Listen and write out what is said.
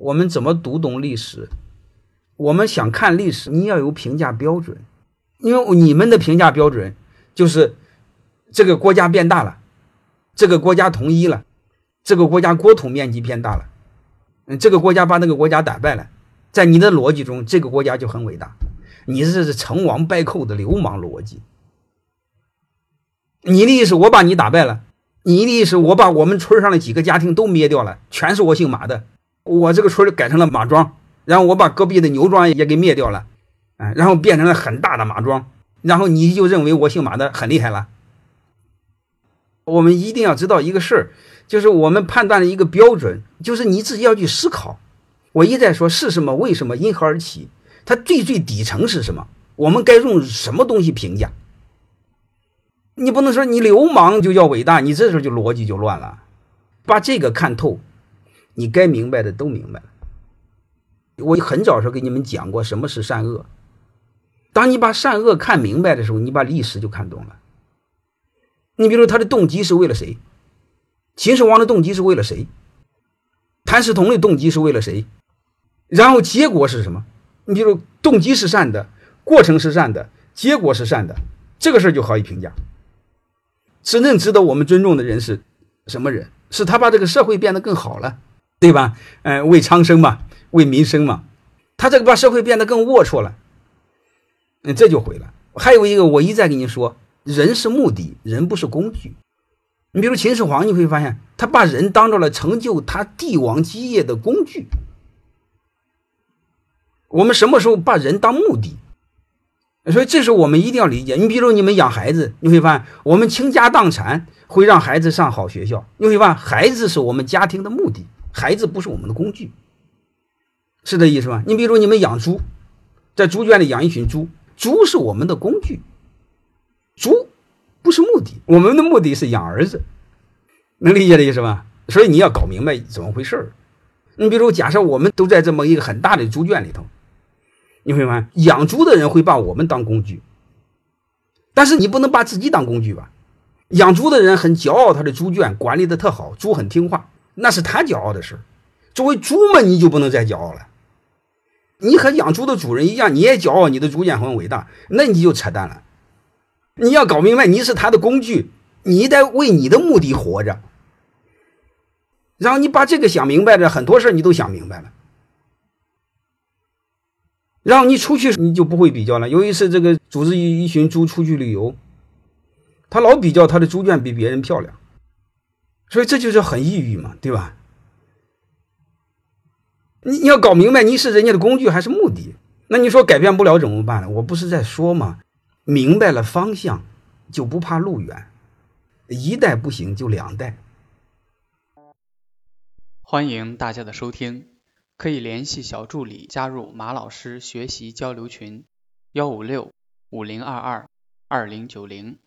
我们怎么读懂历史？我们想看历史，你要有评价标准，因为你们的评价标准就是这个国家变大了，这个国家统一了，这个国家国土面积变大了，嗯，这个国家把那个国家打败了，在你的逻辑中，这个国家就很伟大。你这是成王败寇的流氓逻辑。你的意思，我把你打败了；你的意思，我把我们村上的几个家庭都灭掉了，全是我姓马的，我这个村改成了马庄。然后我把隔壁的牛庄也给灭掉了，哎，然后变成了很大的马庄，然后你就认为我姓马的很厉害了。我们一定要知道一个事儿，就是我们判断的一个标准，就是你自己要去思考。我一再说是什么，为什么，因何而起，它最最底层是什么？我们该用什么东西评价？你不能说你流氓就叫伟大，你这时候就逻辑就乱了。把这个看透，你该明白的都明白了。我很早时候给你们讲过什么是善恶。当你把善恶看明白的时候，你把历史就看懂了。你比如他的动机是为了谁？秦始皇的动机是为了谁？谭嗣同的动机是为了谁？然后结果是什么？你比如动机是善的，过程是善的，结果是善的，这个事儿就好以评价。真正值得我们尊重的人是什么人？是他把这个社会变得更好了，对吧？嗯，为苍生嘛。为民生嘛，他这个把社会变得更龌龊了，嗯，这就毁了。还有一个，我一再跟你说，人是目的，人不是工具。你比如秦始皇，你会发现他把人当做了成就他帝王基业的工具。我们什么时候把人当目的？所以这时候我们一定要理解。你比如你们养孩子，你会发现我们倾家荡产会让孩子上好学校，你会发现孩子是我们家庭的目的，孩子不是我们的工具。是这意思吧？你比如你们养猪，在猪圈里养一群猪，猪是我们的工具，猪不是目的，我们的目的是养儿子，能理解这意思吧？所以你要搞明白怎么回事儿。你比如假设我们都在这么一个很大的猪圈里头，你会发现养猪的人会把我们当工具，但是你不能把自己当工具吧？养猪的人很骄傲，他的猪圈管理的特好，猪很听话，那是他骄傲的事。作为猪嘛，你就不能再骄傲了。你和养猪的主人一样，你也骄傲，你的猪圈很伟大，那你就扯淡了。你要搞明白，你是他的工具，你得为你的目的活着。然后你把这个想明白了，很多事你都想明白了。然后你出去，你就不会比较了。有一次，这个组织一一群猪出去旅游，他老比较他的猪圈比别人漂亮，所以这就是很抑郁嘛，对吧？你你要搞明白，你是人家的工具还是目的？那你说改变不了怎么办呢？我不是在说嘛？明白了方向，就不怕路远。一代不行，就两代。欢迎大家的收听，可以联系小助理加入马老师学习交流群：幺五六五零二二二零九零。